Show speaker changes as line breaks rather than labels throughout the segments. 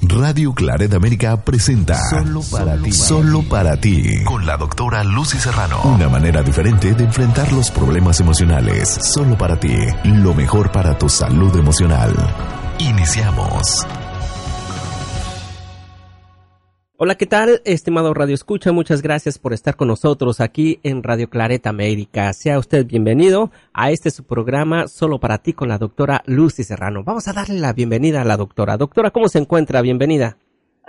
Radio Claret América presenta Solo para ti. Solo para ti. Con la doctora Lucy Serrano. Una manera diferente de enfrentar los problemas emocionales. Solo para ti. Lo mejor para tu salud emocional. Iniciamos.
Hola, ¿qué tal, estimado Radio Escucha? Muchas gracias por estar con nosotros aquí en Radio Clareta América. Sea usted bienvenido a este su programa Solo para ti con la doctora Lucy Serrano. Vamos a darle la bienvenida a la doctora. Doctora, ¿cómo se encuentra? Bienvenida.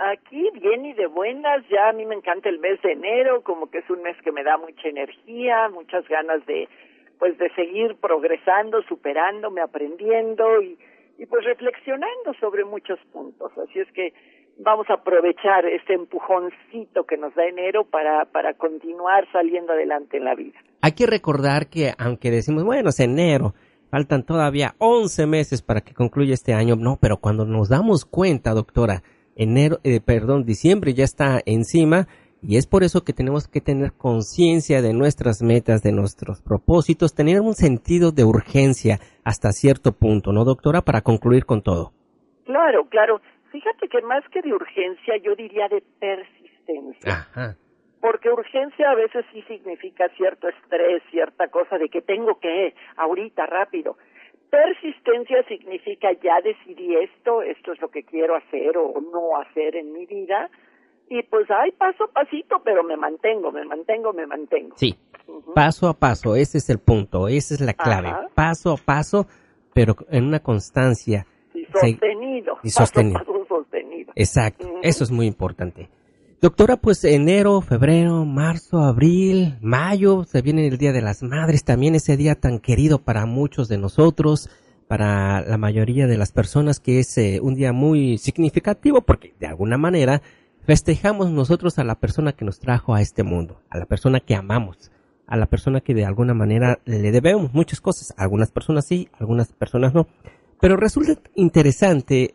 Aquí bien y de buenas, ya a mí me encanta el mes de enero, como que es un mes que me da mucha energía, muchas ganas de pues de seguir progresando, superándome, aprendiendo y, y pues reflexionando sobre muchos puntos. Así es que vamos a aprovechar este empujoncito que nos da enero para, para continuar saliendo adelante en la vida.
Hay que recordar que aunque decimos, bueno, es enero, faltan todavía 11 meses para que concluya este año, no, pero cuando nos damos cuenta, doctora, enero, eh, perdón, diciembre ya está encima y es por eso que tenemos que tener conciencia de nuestras metas, de nuestros propósitos, tener un sentido de urgencia hasta cierto punto, ¿no, doctora? Para concluir con todo.
Claro, claro. Fíjate que más que de urgencia, yo diría de persistencia. Porque urgencia a veces sí significa cierto estrés, cierta cosa de que tengo que, ahorita, rápido. Persistencia significa ya decidí esto, esto es lo que quiero hacer o no hacer en mi vida. Y pues hay paso a pasito, pero me mantengo, me mantengo, me mantengo.
Sí, paso a paso, ese es el punto, esa es la clave. Paso a paso, pero en una constancia.
Y sostenido.
Y sostenido. Exacto, eso es muy importante. Doctora, pues enero, febrero, marzo, abril, mayo, se viene el Día de las Madres, también ese día tan querido para muchos de nosotros, para la mayoría de las personas, que es eh, un día muy significativo porque de alguna manera festejamos nosotros a la persona que nos trajo a este mundo, a la persona que amamos, a la persona que de alguna manera le debemos muchas cosas, algunas personas sí, algunas personas no. Pero resulta interesante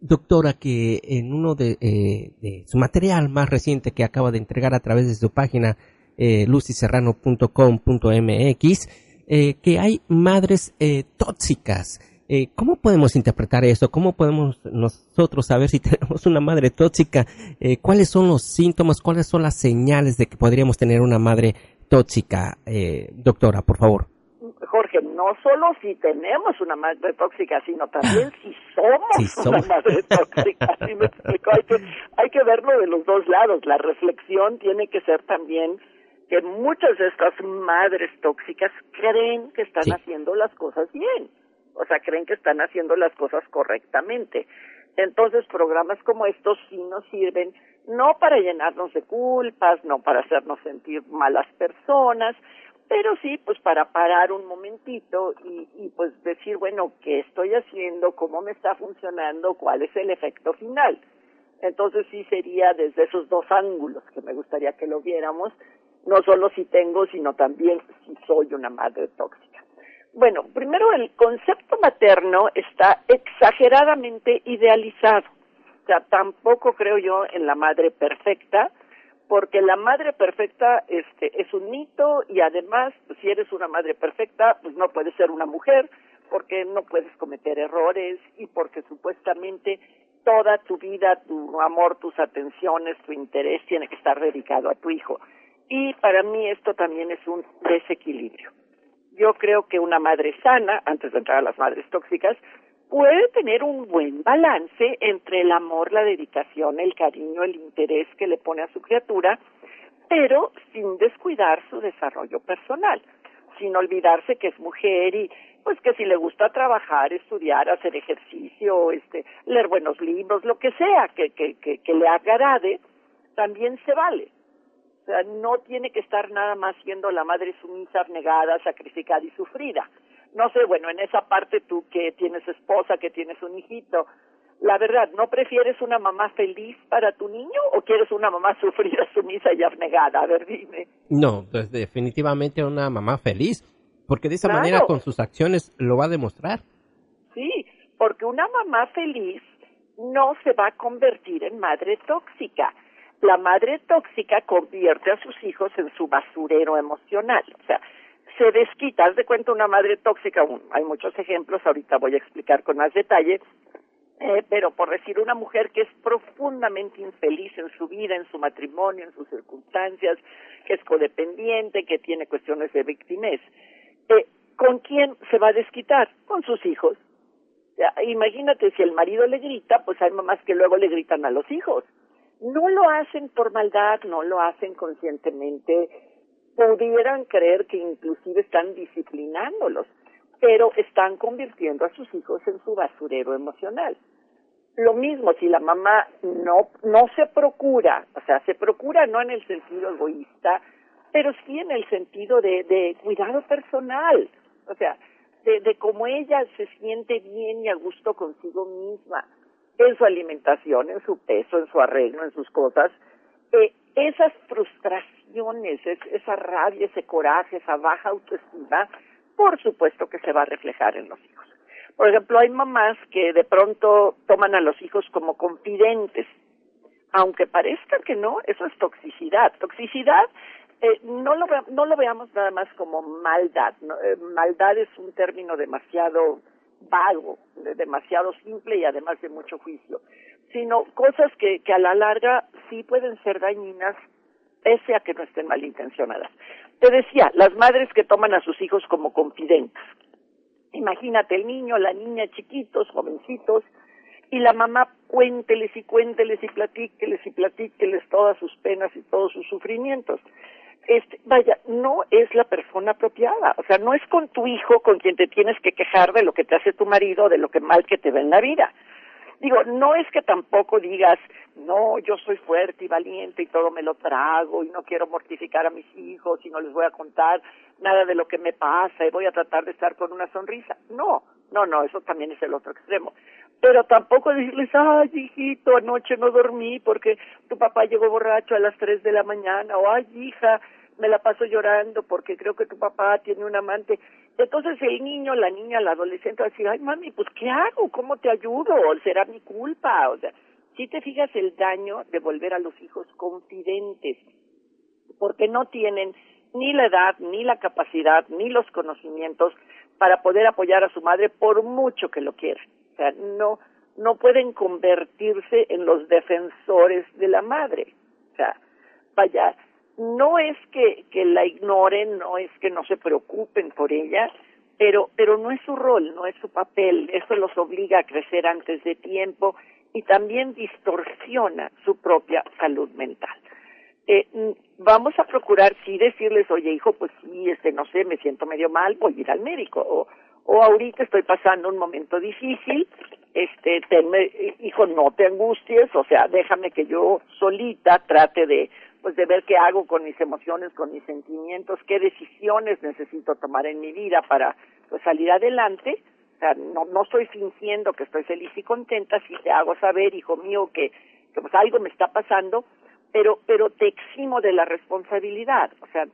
doctora, que en uno de, eh, de, su material más reciente que acaba de entregar a través de su página eh, lucyserrano.com.mx, eh, que hay madres eh, tóxicas. Eh, ¿Cómo podemos interpretar eso? ¿Cómo podemos nosotros saber si tenemos una madre tóxica? ¿Cuáles son los síntomas? ¿Cuáles son las señales de que podríamos tener una madre tóxica? Doctora, por favor.
Jorge, no solo si tenemos una madre tóxica, sino también si somos, una madre tóxica. Hay, que, hay que verlo de los dos lados. La reflexión tiene que ser también que muchas de estas madres tóxicas creen que están haciendo las cosas bien. O sea, creen que están haciendo las cosas correctamente. Entonces, programas como estos sí nos sirven no para llenarnos de culpas, no para hacernos sentir malas personas, pero sí pues para parar un momentito y, y pues decir bueno qué estoy haciendo cómo me está funcionando cuál es el efecto final entonces sí sería desde esos dos ángulos que me gustaría que lo viéramos no solo si tengo sino también si soy una madre tóxica. Bueno primero el concepto materno está exageradamente idealizado. O sea tampoco creo yo en la madre perfecta porque la madre perfecta este es un mito y además si eres una madre perfecta pues no puedes ser una mujer porque no puedes cometer errores y porque supuestamente toda tu vida, tu amor, tus atenciones, tu interés tiene que estar dedicado a tu hijo. Y para mí esto también es un desequilibrio. Yo creo que una madre sana, antes de entrar a las madres tóxicas, puede tener un buen balance entre el amor, la dedicación, el cariño, el interés que le pone a su criatura, pero sin descuidar su desarrollo personal, sin olvidarse que es mujer y pues que si le gusta trabajar, estudiar, hacer ejercicio, este, leer buenos libros, lo que sea que, que, que, que le agrade, también se vale. O sea, no tiene que estar nada más siendo la madre sumisa, negada, sacrificada y sufrida no sé, bueno, en esa parte tú que tienes esposa, que tienes un hijito, la verdad, ¿no prefieres una mamá feliz para tu niño o quieres una mamá sufrida, sumisa y abnegada? A ver, dime.
No, pues definitivamente una mamá feliz, porque de esa manera con sus acciones lo va a demostrar.
Sí, porque una mamá feliz no se va a convertir en madre tóxica. La madre tóxica convierte a sus hijos en su basurero emocional. O sea, se desquita, haz de cuenta una madre tóxica, hay muchos ejemplos, ahorita voy a explicar con más detalle, eh, pero por decir una mujer que es profundamente infeliz en su vida, en su matrimonio, en sus circunstancias, que es codependiente, que tiene cuestiones de victimez, eh, ¿con quién se va a desquitar? Con sus hijos. imagínate si el marido le grita, pues hay mamás que luego le gritan a los hijos. No lo hacen por maldad, no lo hacen conscientemente, pudieran creer que inclusive están disciplinándolos, pero están convirtiendo a sus hijos en su basurero emocional. Lo mismo si la mamá no, no se procura, o sea, se procura no en el sentido egoísta, pero sí en el sentido de, cuidado personal, o sea, de, de cómo ella se siente bien y a gusto consigo misma, en su alimentación, en su peso, en su arreglo, en sus cosas, eh, esas frustraciones, esa rabia, ese coraje, esa baja autoestima, por supuesto que se va a reflejar en los hijos. Por ejemplo, hay mamás que de pronto toman a los hijos como confidentes, aunque parezca que no, eso es toxicidad. Toxicidad eh, no, lo, no lo veamos nada más como maldad. Eh, maldad es un término demasiado vago, demasiado simple y además de mucho juicio, sino cosas que, que a la larga sí pueden ser dañinas pese a que no estén malintencionadas. Te decía, las madres que toman a sus hijos como confidentes. Imagínate el niño, la niña chiquitos, jovencitos, y la mamá cuénteles y cuénteles y platíqueles y platíqueles todas sus penas y todos sus sufrimientos este, vaya, no es la persona apropiada. O sea, no es con tu hijo con quien te tienes que quejar de lo que te hace tu marido, de lo que mal que te ve en la vida. Digo, no es que tampoco digas, no, yo soy fuerte y valiente y todo me lo trago y no quiero mortificar a mis hijos y no les voy a contar nada de lo que me pasa y voy a tratar de estar con una sonrisa. No, no, no, eso también es el otro extremo. Pero tampoco decirles, ay, hijito, anoche no dormí porque tu papá llegó borracho a las tres de la mañana, o ay, hija, me la paso llorando porque creo que tu papá tiene un amante. Entonces el niño, la niña, la adolescente va a decir, ay mami, pues ¿qué hago? ¿Cómo te ayudo? ¿Será mi culpa? O sea, si te fijas el daño de volver a los hijos confidentes, porque no tienen ni la edad, ni la capacidad, ni los conocimientos para poder apoyar a su madre por mucho que lo quieran. O sea, no, no pueden convertirse en los defensores de la madre. O sea, vaya, no es que, la ignoren, no es que no se preocupen por ella, pero, pero no es su rol, no es su papel, eso los obliga a crecer antes de tiempo y también distorsiona su propia salud mental. Eh, vamos a procurar sí decirles, oye hijo, pues sí, este, no sé, me siento medio mal, voy a ir al médico, o, o ahorita estoy pasando un momento difícil, este, tenme, hijo, no te angusties, o sea, déjame que yo solita trate de pues de ver qué hago con mis emociones, con mis sentimientos, qué decisiones necesito tomar en mi vida para pues salir adelante. O sea, no, no estoy fingiendo que estoy feliz y contenta, si te hago saber, hijo mío, que, que pues algo me está pasando, pero, pero te eximo de la responsabilidad. O sea,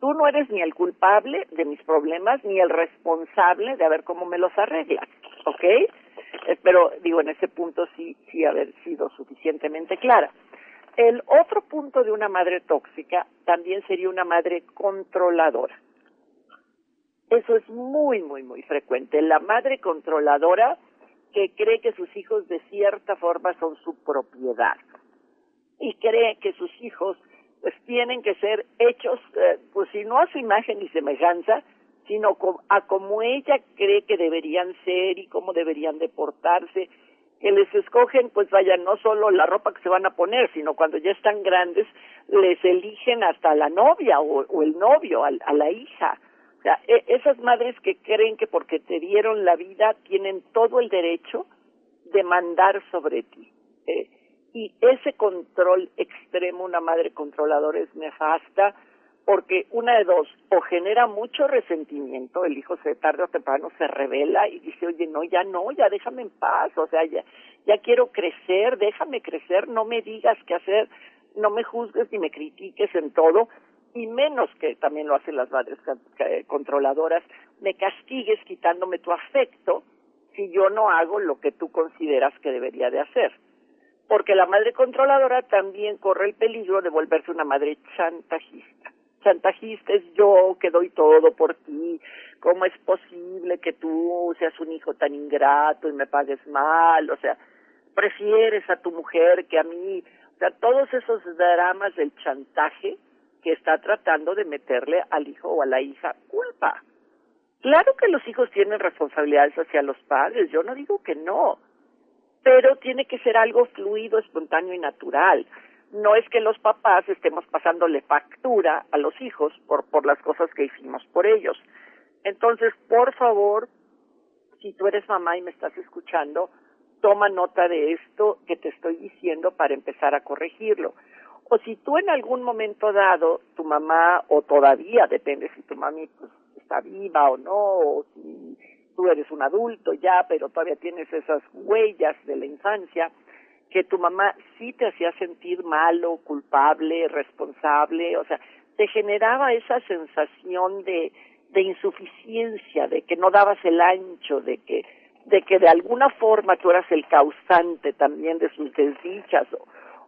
tú no eres ni el culpable de mis problemas, ni el responsable de ver cómo me los arreglas, ¿ok? Eh, pero digo, en ese punto sí, sí haber sido suficientemente clara. El otro punto de una madre tóxica también sería una madre controladora. Eso es muy, muy, muy frecuente. La madre controladora que cree que sus hijos de cierta forma son su propiedad y cree que sus hijos pues tienen que ser hechos, eh, pues si no a su imagen y semejanza, sino a como ella cree que deberían ser y cómo deberían de portarse que les escogen, pues vaya, no solo la ropa que se van a poner, sino cuando ya están grandes, les eligen hasta la novia o, el novio, a, la hija. O sea, e, esas madres que creen que porque te dieron la vida tienen todo el derecho de mandar sobre ti. Eh, y ese control extremo, una madre controladora es nefasta, porque una de dos, o genera mucho resentimiento, el hijo se tarde o temprano se revela y dice, oye, no, ya no, ya déjame en paz, o sea, ya, ya quiero crecer, déjame crecer, no me digas qué hacer, no me juzgues ni me critiques en todo, y menos que también lo hacen las madres controladoras, me castigues quitándome tu afecto si yo no hago lo que tú consideras que debería de hacer. Porque la madre controladora también corre el peligro de volverse una madre chantajista. Chantajista es yo que doy todo por ti, ¿cómo es posible que tú seas un hijo tan ingrato y me pagues mal? O sea, prefieres a tu mujer que a mí. O sea, todos esos dramas del chantaje que está tratando de meterle al hijo o a la hija culpa. Claro que los hijos tienen responsabilidades hacia los padres, yo no digo que no, pero tiene que ser algo fluido, espontáneo y natural. No es que los papás estemos pasándole factura a los hijos por, por las cosas que hicimos por ellos. Entonces, por favor, si tú eres mamá y me estás escuchando, toma nota de esto que te estoy diciendo para empezar a corregirlo. O si tú en algún momento dado, tu mamá, o todavía, depende si tu mami pues, está viva o no, o si tú eres un adulto ya, pero todavía tienes esas huellas de la infancia, que tu mamá sí te hacía sentir malo, culpable, responsable, o sea, te generaba esa sensación de, de insuficiencia, de que no dabas el ancho, de que de que de alguna forma tú eras el causante también de sus desdichas o,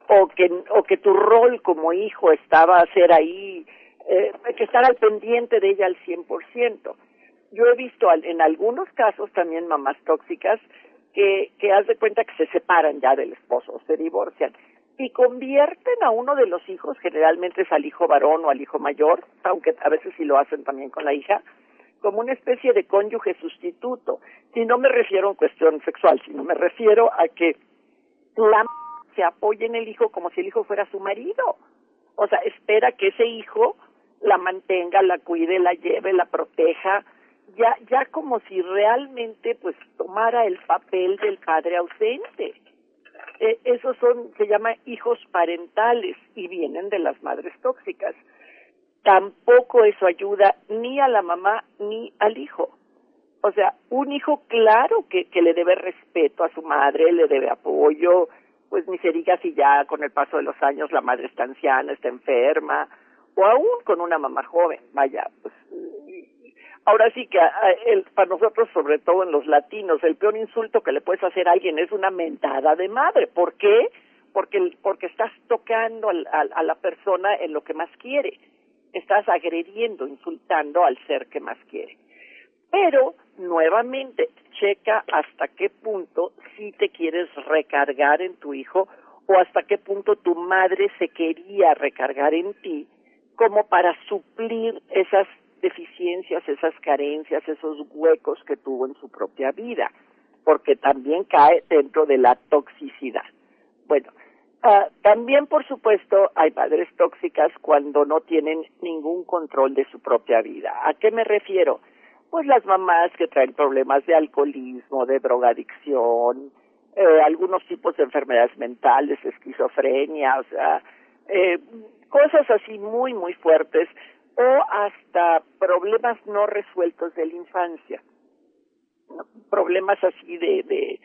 o que o que tu rol como hijo estaba a ser ahí eh, que estar al pendiente de ella al 100%. Yo he visto en algunos casos también mamás tóxicas que, que haz de cuenta que se separan ya del esposo, se divorcian y convierten a uno de los hijos, generalmente es al hijo varón o al hijo mayor, aunque a veces sí lo hacen también con la hija, como una especie de cónyuge sustituto. Si no me refiero a cuestión sexual, sino me refiero a que la se apoya en el hijo como si el hijo fuera su marido. O sea, espera que ese hijo la mantenga, la cuide, la lleve, la proteja, ya, ya como si realmente pues tomara el papel del padre ausente. Eh, esos son, se llama hijos parentales y vienen de las madres tóxicas. Tampoco eso ayuda ni a la mamá ni al hijo. O sea, un hijo claro que, que le debe respeto a su madre, le debe apoyo, pues ni se diga si ya con el paso de los años la madre está anciana, está enferma, o aún con una mamá joven, vaya, pues ahora sí que el, para nosotros, sobre todo en los latinos, el peor insulto que le puedes hacer a alguien es una mentada de madre. ¿Por qué? Porque, porque estás tocando al, a la persona en lo que más quiere. Estás agrediendo, insultando al ser que más quiere. Pero, nuevamente, checa hasta qué punto si te quieres recargar en tu hijo o hasta qué punto tu madre se quería recargar en ti como para suplir esas deficiencias, esas carencias, esos huecos que tuvo en su propia vida, porque también cae dentro de la toxicidad. Bueno, uh, también por supuesto hay padres tóxicas cuando no tienen ningún control de su propia vida. ¿A qué me refiero? Pues las mamás que traen problemas de alcoholismo, de drogadicción, eh, algunos tipos de enfermedades mentales, esquizofrenia, o sea, eh, cosas así muy, muy fuertes o hasta problemas no resueltos de la infancia. Problemas así de, de,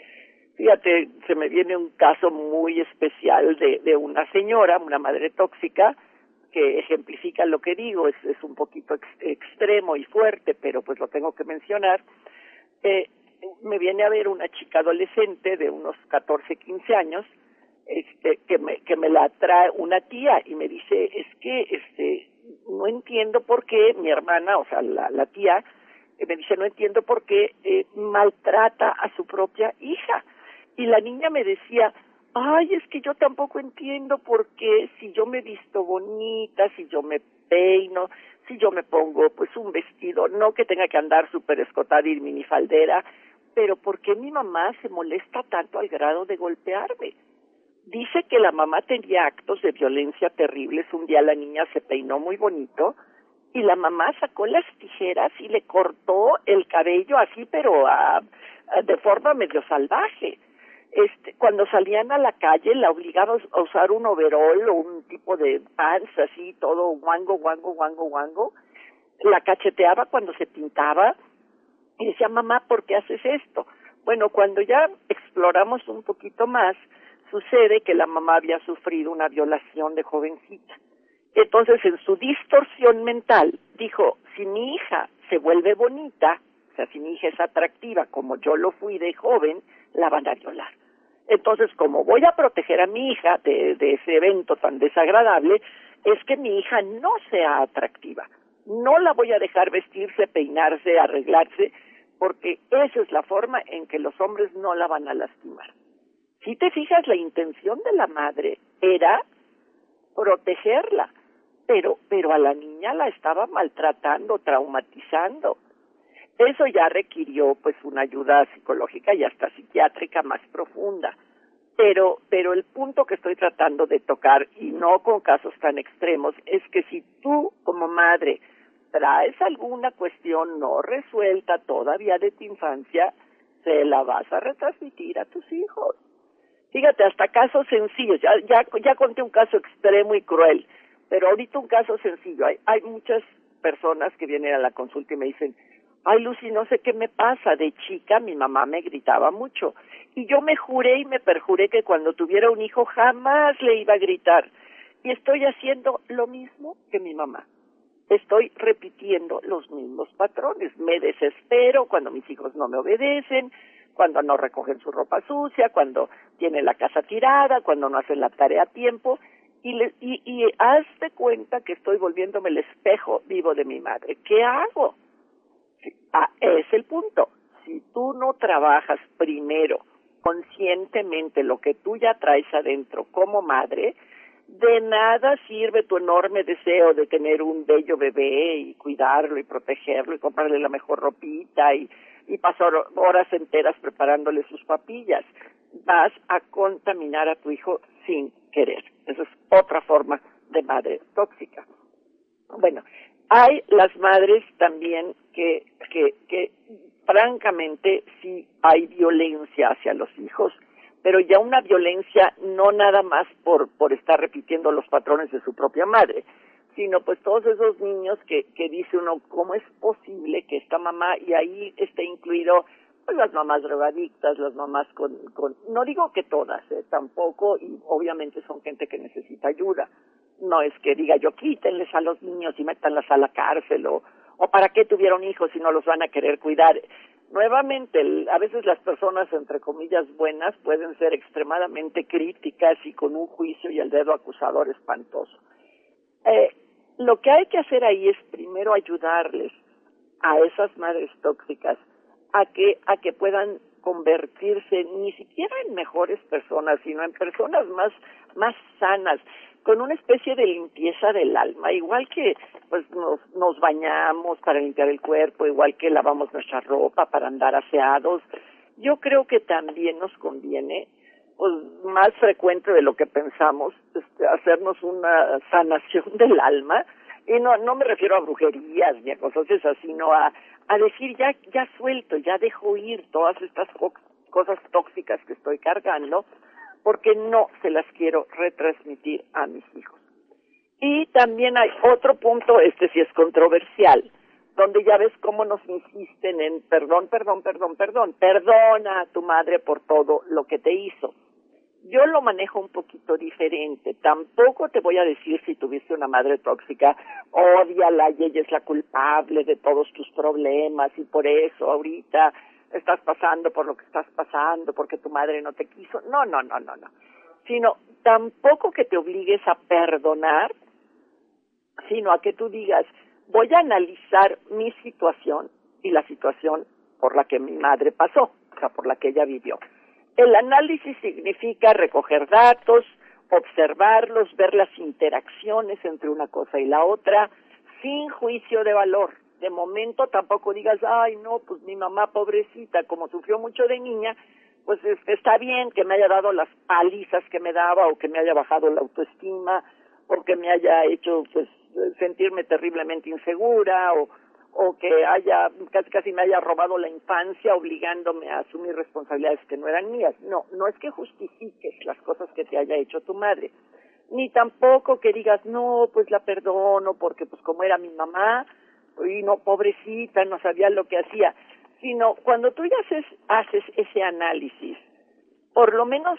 fíjate, se me viene un caso muy especial de, de una señora, una madre tóxica, que ejemplifica lo que digo, es, es un poquito extremo y fuerte, pero pues lo tengo que mencionar. Eh, me viene a ver una chica adolescente de unos 14, 15 años, este que me que me la trae una tía y me dice es que este no entiendo por qué mi hermana o sea la, la tía eh, me dice no entiendo por qué eh, maltrata a su propia hija. Y la niña me decía ay es que yo tampoco entiendo por qué si yo me visto bonita si yo me peino si yo me pongo pues un vestido no que tenga que andar súper escotada y minifaldera pero por qué mi mamá se molesta tanto al grado de golpearme dice que la mamá tenía actos de violencia terribles. Un día la niña se peinó muy bonito y la mamá sacó las tijeras y le cortó el cabello así, pero a, de forma medio salvaje. Este, cuando salían a la calle la obligaba a usar un overol o un tipo de pants así, todo guango, guango, guango, guango. La cacheteaba cuando se pintaba y decía, mamá, ¿por qué haces esto? Bueno, cuando ya exploramos un poquito más, sucede que la mamá había sufrido una violación de jovencita. Entonces, en su distorsión mental, dijo, si mi hija se vuelve bonita, o sea, si mi hija es atractiva como yo lo fui de joven, la van a violar. Entonces, como voy a proteger a mi hija de, de ese evento tan desagradable, es que mi hija no sea atractiva. No la voy a dejar vestirse, peinarse, arreglarse, porque esa es la forma en que los hombres no la van a lastimar. Si te fijas, la intención de la madre era protegerla, pero, pero a la niña la estaba maltratando, traumatizando. Eso ya requirió pues una ayuda psicológica y hasta psiquiátrica más profunda. Pero, pero el punto que estoy tratando de tocar, y no con casos tan extremos, es que si tú como madre traes alguna cuestión no resuelta todavía de tu infancia, se la vas a retransmitir a tus hijos. Fíjate, hasta casos sencillos, ya, ya, ya conté un caso extremo y cruel, pero ahorita un caso sencillo. Hay, hay muchas personas que vienen a la consulta y me dicen, ay Lucy, no sé qué me pasa, de chica mi mamá me gritaba mucho y yo me juré y me perjuré que cuando tuviera un hijo jamás le iba a gritar y estoy haciendo lo mismo que mi mamá. Estoy repitiendo los mismos patrones. Me desespero cuando mis hijos no me obedecen, cuando no recogen su ropa sucia, cuando tienen la casa tirada, cuando no hacen la tarea a tiempo. Y, le, y, y hazte cuenta que estoy volviéndome el espejo vivo de mi madre. ¿Qué hago? Ah, es el punto. Si tú no trabajas primero conscientemente lo que tú ya traes adentro como madre, de nada sirve tu enorme deseo de tener un bello bebé y cuidarlo y protegerlo y comprarle la mejor ropita y, y pasar horas enteras preparándole sus papillas. Vas a contaminar a tu hijo sin querer. Esa es otra forma de madre tóxica. Bueno, hay las madres también que, que, que francamente sí hay violencia hacia los hijos, pero ya una violencia no nada más por, por estar repitiendo los patrones de su propia madre, sino pues todos esos niños que, que dice uno, ¿cómo es posible que esta mamá, y ahí esté incluido pues las mamás drogadictas, las mamás con, con no digo que todas, ¿eh? tampoco, y obviamente son gente que necesita ayuda, no es que diga yo quítenles a los niños y métanlas a la cárcel o, o para qué tuvieron hijos si no los van a querer cuidar. Nuevamente, a veces las personas, entre comillas, buenas pueden ser extremadamente críticas y con un juicio y el dedo acusador espantoso. Eh, lo que hay que hacer ahí es primero ayudarles a esas madres tóxicas a que, a que puedan convertirse ni siquiera en mejores personas, sino en personas más, más sanas, con una especie de limpieza del alma, igual que pues nos, nos bañamos para limpiar el cuerpo, igual que lavamos nuestra ropa para andar aseados. Yo creo que también nos conviene, pues más frecuente de lo que pensamos, este, hacernos una sanación del alma, y no, no me refiero a brujerías ni a cosas esas, sino a, a decir ya, ya suelto, ya dejo ir todas estas cosas tóxicas que estoy cargando, porque no se las quiero retransmitir a mis hijos. Y también hay otro punto, este sí es controversial, donde ya ves cómo nos insisten en perdón, perdón, perdón, perdón, perdona a tu madre por todo lo que te hizo. Yo lo manejo un poquito diferente. Tampoco te voy a decir si tuviste una madre tóxica, odiala y ella es la culpable de todos tus problemas y por eso ahorita estás pasando por lo que estás pasando, porque tu madre no te quiso. No, no, no, no, no. Sino tampoco que te obligues a perdonar, sino a que tú digas, voy a analizar mi situación y la situación por la que mi madre pasó, o sea, por la que ella vivió. El análisis significa recoger datos, observarlos, ver las interacciones entre una cosa y la otra, sin juicio de valor. De momento tampoco digas, ay, no, pues mi mamá pobrecita, como sufrió mucho de niña, pues está bien que me haya dado las palizas que me daba o que me haya bajado la autoestima o que me haya hecho pues sentirme terriblemente insegura o o que haya casi casi me haya robado la infancia obligándome a asumir responsabilidades que no eran mías. No, no es que justifiques las cosas que te haya hecho tu madre, ni tampoco que digas, "No, pues la perdono porque pues como era mi mamá, y no, pobrecita, no sabía lo que hacía, sino cuando tú ya haces, haces ese análisis, por lo menos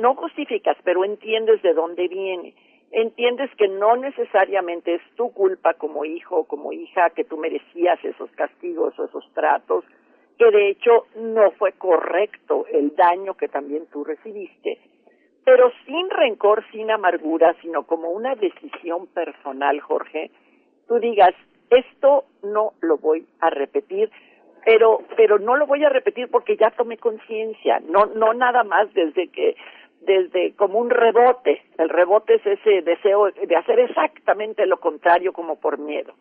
no justificas, pero entiendes de dónde viene. Entiendes que no necesariamente es tu culpa como hijo o como hija que tú merecías esos castigos o esos tratos, que de hecho no fue correcto el daño que también tú recibiste, pero sin rencor, sin amargura, sino como una decisión personal, Jorge, tú digas, esto no lo voy a repetir, pero pero no lo voy a repetir porque ya tomé conciencia, no no nada más desde que desde como un rebote, el rebote es ese deseo de hacer exactamente lo contrario como por miedo.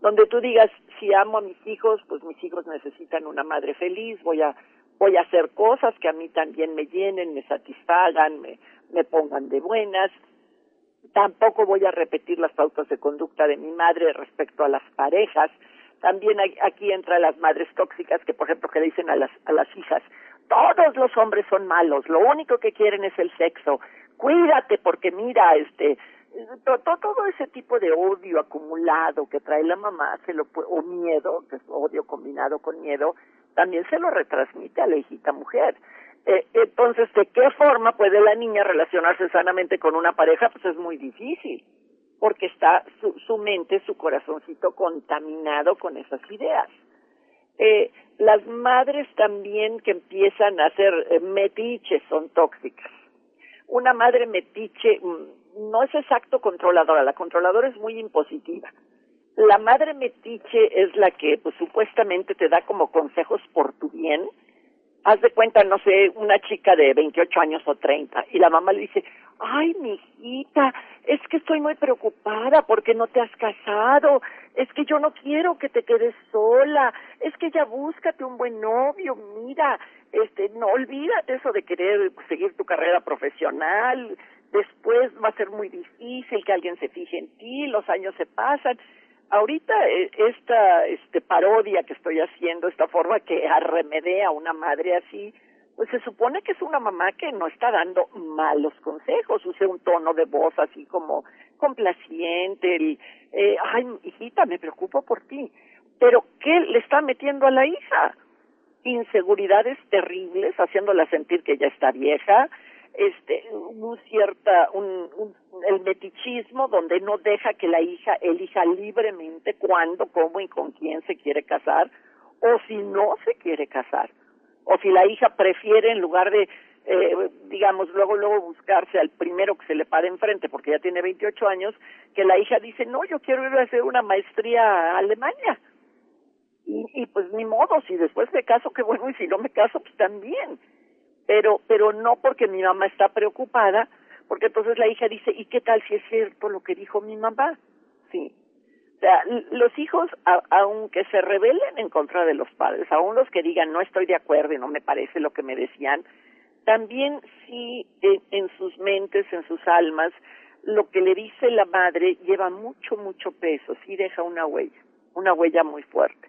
Donde tú digas, si amo a mis hijos, pues mis hijos necesitan una madre feliz, voy a voy a hacer cosas que a mí también me llenen, me satisfagan, me, me pongan de buenas. Tampoco voy a repetir las pautas de conducta de mi madre respecto a las parejas, también aquí entran las madres tóxicas que, por ejemplo, que le dicen a las, a las hijas, todos los hombres son malos, lo único que quieren es el sexo, cuídate porque mira, este, todo, ese tipo de odio acumulado que trae la mamá, se lo o miedo, que es odio combinado con miedo, también se lo retransmite a la hijita mujer. Eh, entonces, ¿de qué forma puede la niña relacionarse sanamente con una pareja? Pues es muy difícil porque está su, su mente, su corazoncito contaminado con esas ideas. Eh, las madres también que empiezan a hacer eh, metiches son tóxicas. Una madre metiche mm, no es exacto controladora, la controladora es muy impositiva. La madre metiche es la que pues supuestamente te da como consejos por tu bien. Haz de cuenta, no sé, una chica de 28 años o 30 y la mamá le dice, ay, mi hijita, es que estoy muy preocupada porque no te has casado, es que yo no quiero que te quedes sola, es que ya búscate un buen novio, mira, este, no olvídate eso de querer seguir tu carrera profesional, después va a ser muy difícil que alguien se fije en ti, los años se pasan. Ahorita eh, esta este parodia que estoy haciendo, esta forma que arremedea a una madre así, pues se supone que es una mamá que no está dando malos consejos, use un tono de voz así como complaciente, el, eh, ay, hijita, me preocupo por ti. Pero, ¿qué le está metiendo a la hija? Inseguridades terribles, haciéndola sentir que ya está vieja, este, un cierta, un, un, el metichismo donde no deja que la hija elija libremente cuándo, cómo y con quién se quiere casar, o si no se quiere casar o si la hija prefiere en lugar de eh, digamos, luego, luego buscarse al primero que se le pare enfrente, porque ya tiene 28 años, que la hija dice, no, yo quiero ir a hacer una maestría a Alemania. Y, y pues ni modo, si después me caso, qué bueno, y si no me caso, pues también. Pero, pero no porque mi mamá está preocupada, porque entonces la hija dice, ¿y qué tal si es cierto lo que dijo mi mamá? Sí, los hijos, aunque se rebelen en contra de los padres, aun los que digan no estoy de acuerdo y no me parece lo que me decían, también sí en, sus mentes, en sus almas, lo que le dice la madre lleva mucho, mucho peso, sí deja una huella, una huella muy fuerte.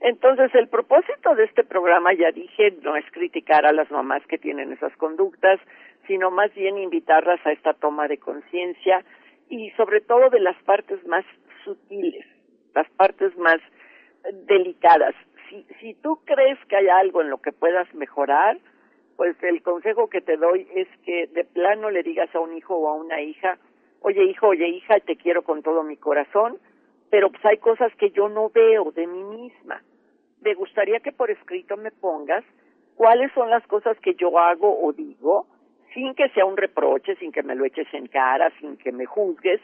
Entonces, el propósito de este programa, ya dije, no es criticar a las mamás que tienen esas conductas, sino más bien invitarlas a esta toma de conciencia y sobre todo de las partes más sutiles, las partes más delicadas. Si, si tú crees que hay algo en lo que puedas mejorar, pues el consejo que te doy es que de plano le digas a un hijo o a una hija, oye hijo, oye hija, te quiero con todo mi corazón, pero pues hay cosas que yo no veo de mí misma. Me gustaría que por escrito me pongas cuáles son las cosas que yo hago o digo, sin que sea un reproche, sin que me lo eches en cara, sin que me juzgues,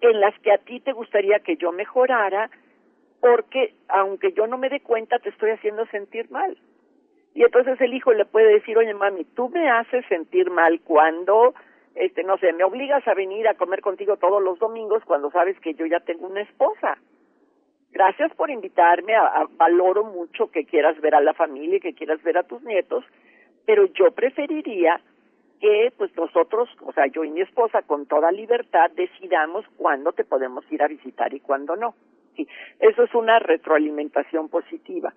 en las que a ti te gustaría que yo mejorara, porque aunque yo no me dé cuenta, te estoy haciendo sentir mal. Y entonces el hijo le puede decir, oye mami, tú me haces sentir mal cuando, este, no sé, me obligas a venir a comer contigo todos los domingos cuando sabes que yo ya tengo una esposa. Gracias por invitarme, a, valoro mucho que quieras ver a la familia y que quieras ver a tus nietos, pero yo preferiría que pues nosotros, o sea, yo y mi esposa con toda libertad decidamos cuándo te podemos ir a visitar y cuándo no. Sí, eso es una retroalimentación positiva.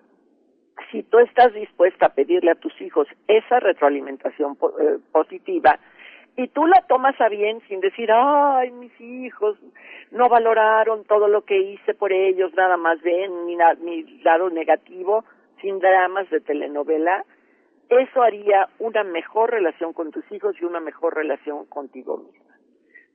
Si tú estás dispuesta a pedirle a tus hijos esa retroalimentación eh, positiva y tú la tomas a bien sin decir, ay, mis hijos no valoraron todo lo que hice por ellos, nada más ven mi, mi lado negativo, sin dramas de telenovela, eso haría una mejor relación con tus hijos y una mejor relación contigo misma.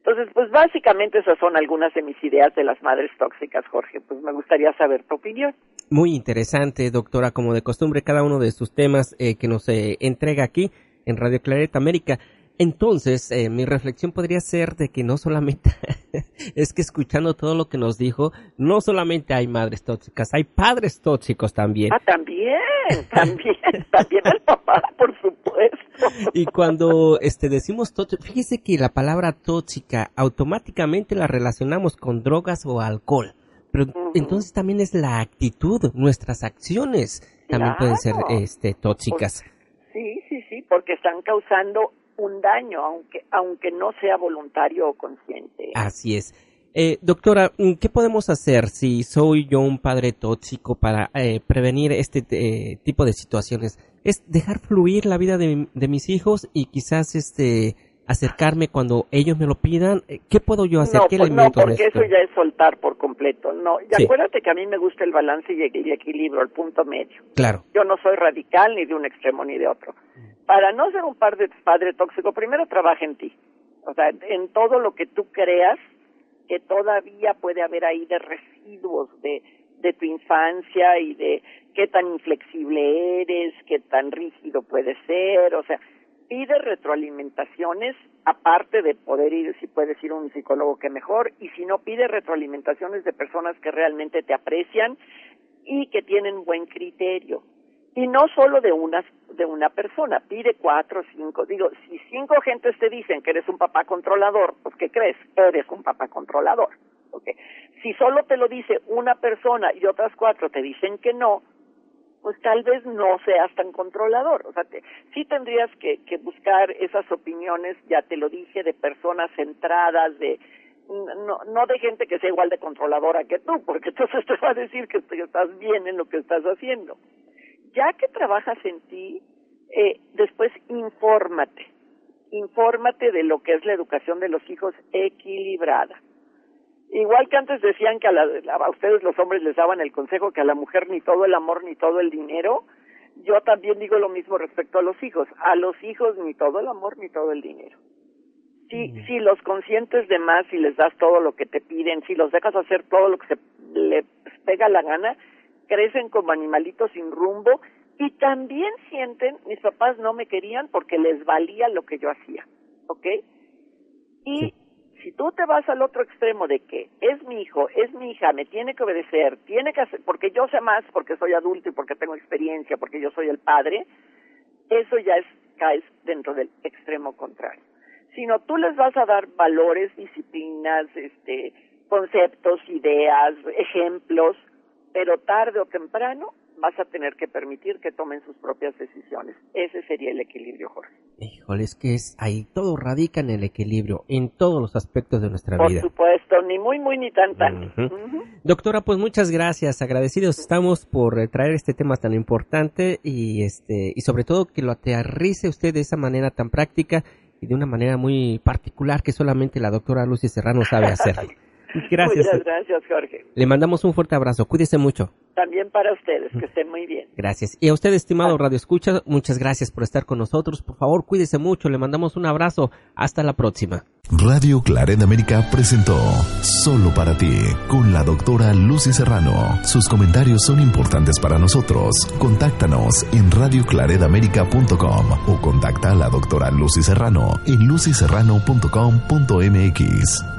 Entonces, pues básicamente esas son algunas de mis ideas de las madres tóxicas, Jorge. Pues me gustaría saber tu opinión.
Muy interesante, doctora, como de costumbre, cada uno de sus temas eh, que nos eh, entrega aquí en Radio Claret América. Entonces, eh, mi reflexión podría ser de que no solamente es que escuchando todo lo que nos dijo, no solamente hay madres tóxicas, hay padres tóxicos también.
Ah, también, también, también el papá, por supuesto.
Y cuando este decimos tóxico, fíjese que la palabra tóxica automáticamente la relacionamos con drogas o alcohol. Pero entonces también es la actitud, nuestras acciones también pueden ser este tóxicas.
sí, sí, sí, porque están causando un daño, aunque, aunque no sea voluntario o consciente.
Así es. Eh, doctora, ¿qué podemos hacer si soy yo un padre tóxico para eh, prevenir este eh, tipo de situaciones? Es dejar fluir la vida de, mis hijos y quizás este acercarme cuando ellos me lo pidan. Eh, ¿Qué puedo yo hacer?
No,
¿Qué
pues no porque eso ya es soltar por completo. No, y acuérdate que a mí me gusta el balance y el equilibrio, el punto medio.
Claro.
Yo no soy radical ni de un extremo ni de otro para no ser un padre, padre tóxico, primero trabaja en ti. O sea, en todo lo que tú creas que todavía puede haber ahí de residuos de, de tu infancia y de qué tan inflexible eres, qué tan rígido puede ser, o sea, pide retroalimentaciones, aparte de poder ir, si puedes ir a un psicólogo que mejor, y si no, pide retroalimentaciones de personas que realmente te aprecian y que tienen buen criterio y no solo de una de una persona, pide cuatro, cinco, digo, si cinco gentes te dicen que eres un papá controlador, pues ¿qué crees? Eres un papá controlador, ¿ok? Si solo te lo dice una persona y otras cuatro te dicen que no, pues tal vez no seas tan controlador, o sea, te, sí tendrías que, que buscar esas opiniones, ya te lo dije, de personas centradas, de no, no de gente que sea igual de controladora que tú, porque entonces te va a decir que estás bien en lo que estás haciendo ya que trabajas en ti, eh, después infórmate, infórmate de lo que es la educación de los hijos equilibrada. Igual que antes decían que a, a ustedes los hombres les daban el consejo que a la mujer ni todo el amor ni todo el dinero, yo también digo lo mismo respecto a los hijos. A los hijos ni todo el amor ni todo el dinero. Si, si los consientes de más, si les das todo lo que te piden, si los dejas hacer todo lo que se les pega la gana, crecen como animalitos sin rumbo y también sienten, mis papás no me querían porque les valía lo que yo hacía, ¿ok? Y si tú te vas al otro extremo de que es mi hijo, es mi hija, me tiene que obedecer, tiene que hacer, porque yo sé más, porque soy adulto y porque tengo experiencia, porque yo soy el padre, eso ya es, caes dentro del extremo contrario. Sino tú les vas a dar valores, disciplinas, este, conceptos, ideas, ejemplos, pero tarde o temprano vas a tener que permitir que tomen sus propias decisiones. Ese sería el equilibrio, Jorge.
Híjole, es que es ahí todo radica en el equilibrio, en todos los aspectos de nuestra vida.
Por supuesto, ni muy, muy, ni tan, tan.
Doctora, pues muchas gracias, agradecidos estamos por eh, traer este tema tan importante y este y sobre todo que lo aterrice usted de esa manera tan práctica y de una manera muy particular que solamente la doctora Lucy Serrano sabe hacer. Gracias.
Muchas gracias, Jorge.
Le mandamos un fuerte abrazo. Cuídese mucho.
También para ustedes, que estén muy bien.
Gracias. Y a usted, estimado Radio Escucha, muchas gracias por estar con nosotros. Por favor, cuídese mucho. Le mandamos un abrazo. Hasta la próxima.
Radio Claret América presentó Solo para ti con la doctora Lucy Serrano. Sus comentarios son importantes para nosotros. Contáctanos en radioclaredamerica.com o contacta a la doctora Lucy Serrano en lucyserrano.com.mx.